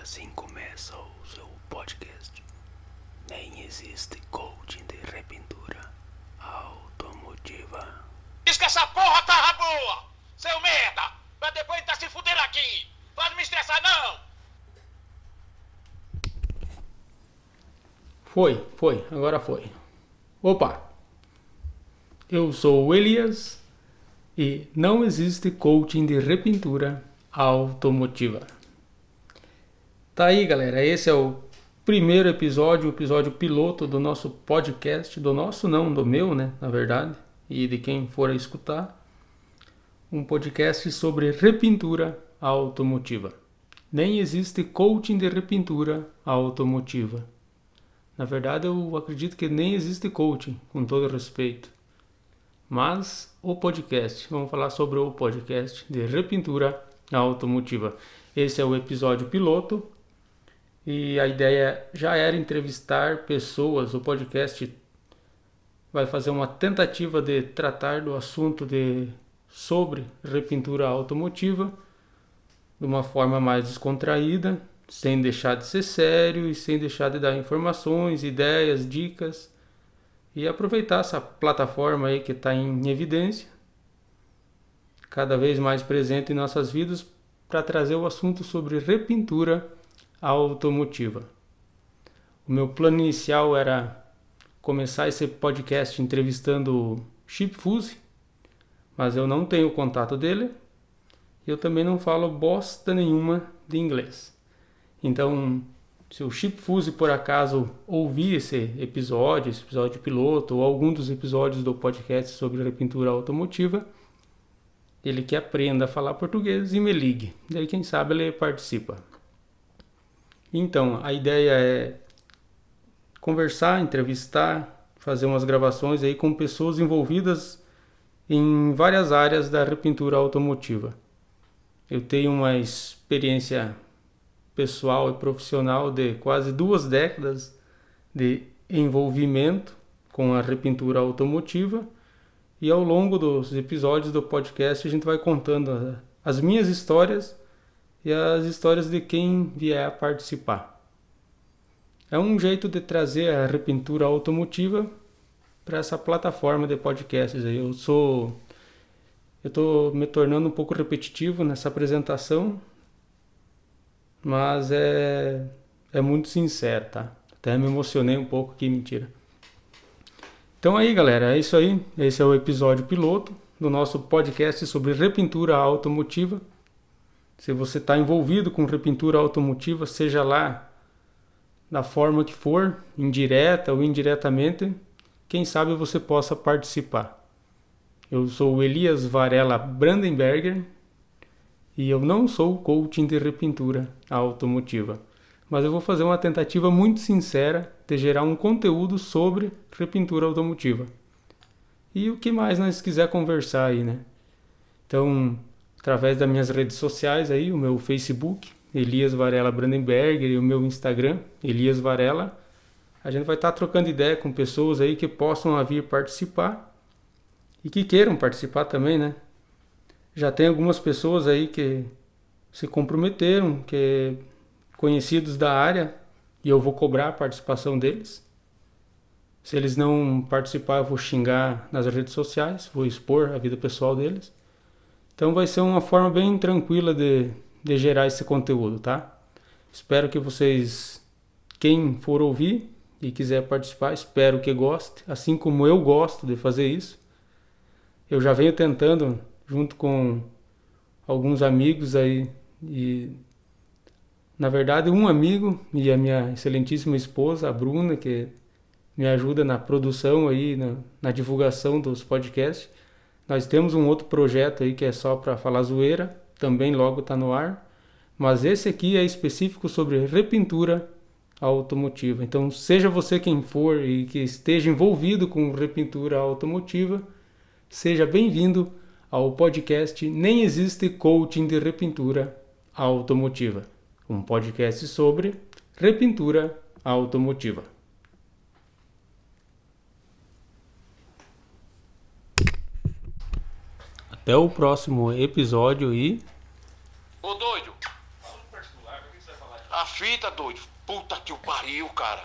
assim começa o seu podcast. Nem existe coaching de repintura automotiva. Diz que essa porra tava boa! Seu merda! Mas depois tá se fudendo aqui! Pode me estressar não! Foi, foi, agora foi. Opa! Eu sou o Elias e não existe coaching de repintura automotiva. Tá aí, galera. Esse é o primeiro episódio, o episódio piloto do nosso podcast, do nosso não, do meu, né, na verdade, e de quem for escutar. Um podcast sobre repintura automotiva. Nem existe coaching de repintura automotiva. Na verdade, eu acredito que nem existe coaching, com todo respeito. Mas o podcast, vamos falar sobre o podcast de repintura automotiva. Esse é o episódio piloto e a ideia já era entrevistar pessoas. O podcast vai fazer uma tentativa de tratar do assunto de sobre repintura automotiva de uma forma mais descontraída, sem deixar de ser sério e sem deixar de dar informações, ideias, dicas e aproveitar essa plataforma aí que está em evidência, cada vez mais presente em nossas vidas, para trazer o assunto sobre repintura automotiva. O meu plano inicial era começar esse podcast entrevistando o Chip Fuse, mas eu não tenho contato dele e eu também não falo bosta nenhuma de inglês. Então, se o Chip Fuse por acaso ouvir esse episódio, esse episódio piloto, ou algum dos episódios do podcast sobre repintura automotiva, ele que aprenda a falar português e me ligue. Daí, quem sabe, ele participa. Então, a ideia é conversar, entrevistar, fazer umas gravações aí com pessoas envolvidas em várias áreas da repintura automotiva. Eu tenho uma experiência pessoal e profissional de quase duas décadas de envolvimento com a repintura automotiva e ao longo dos episódios do podcast a gente vai contando as minhas histórias e as histórias de quem vier a participar. É um jeito de trazer a repintura automotiva para essa plataforma de podcasts. Eu sou eu estou me tornando um pouco repetitivo nessa apresentação, mas é é muito sincero, tá? Até me emocionei um pouco aqui, mentira. Então aí, galera, é isso aí. Esse é o episódio piloto do nosso podcast sobre repintura automotiva. Se você está envolvido com repintura automotiva, seja lá da forma que for, indireta ou indiretamente, quem sabe você possa participar. Eu sou Elias Varela Brandenberger e eu não sou coaching de repintura automotiva, mas eu vou fazer uma tentativa muito sincera de gerar um conteúdo sobre repintura automotiva. E o que mais nós quiser conversar aí, né? Então, através das minhas redes sociais aí, o meu Facebook, Elias Varela Brandenberger, e o meu Instagram, Elias Varela. A gente vai estar tá trocando ideia com pessoas aí que possam vir participar e que queiram participar também, né? Já tem algumas pessoas aí que se comprometeram, que conhecidos da área, e eu vou cobrar a participação deles. Se eles não participar, eu vou xingar nas redes sociais, vou expor a vida pessoal deles. Então vai ser uma forma bem tranquila de, de gerar esse conteúdo, tá? Espero que vocês, quem for ouvir e quiser participar, espero que goste, assim como eu gosto de fazer isso. Eu já venho tentando, junto com alguns amigos aí, e na verdade um amigo e a minha excelentíssima esposa, a Bruna, que me ajuda na produção aí, na, na divulgação dos podcasts. Nós temos um outro projeto aí que é só para falar zoeira, também logo está no ar. Mas esse aqui é específico sobre repintura automotiva. Então, seja você quem for e que esteja envolvido com repintura automotiva, seja bem-vindo ao podcast Nem Existe Coaching de Repintura Automotiva, um podcast sobre repintura automotiva. Até o próximo episódio e. Ô doido! Ah, fita, doido. Puta que o pariu, cara.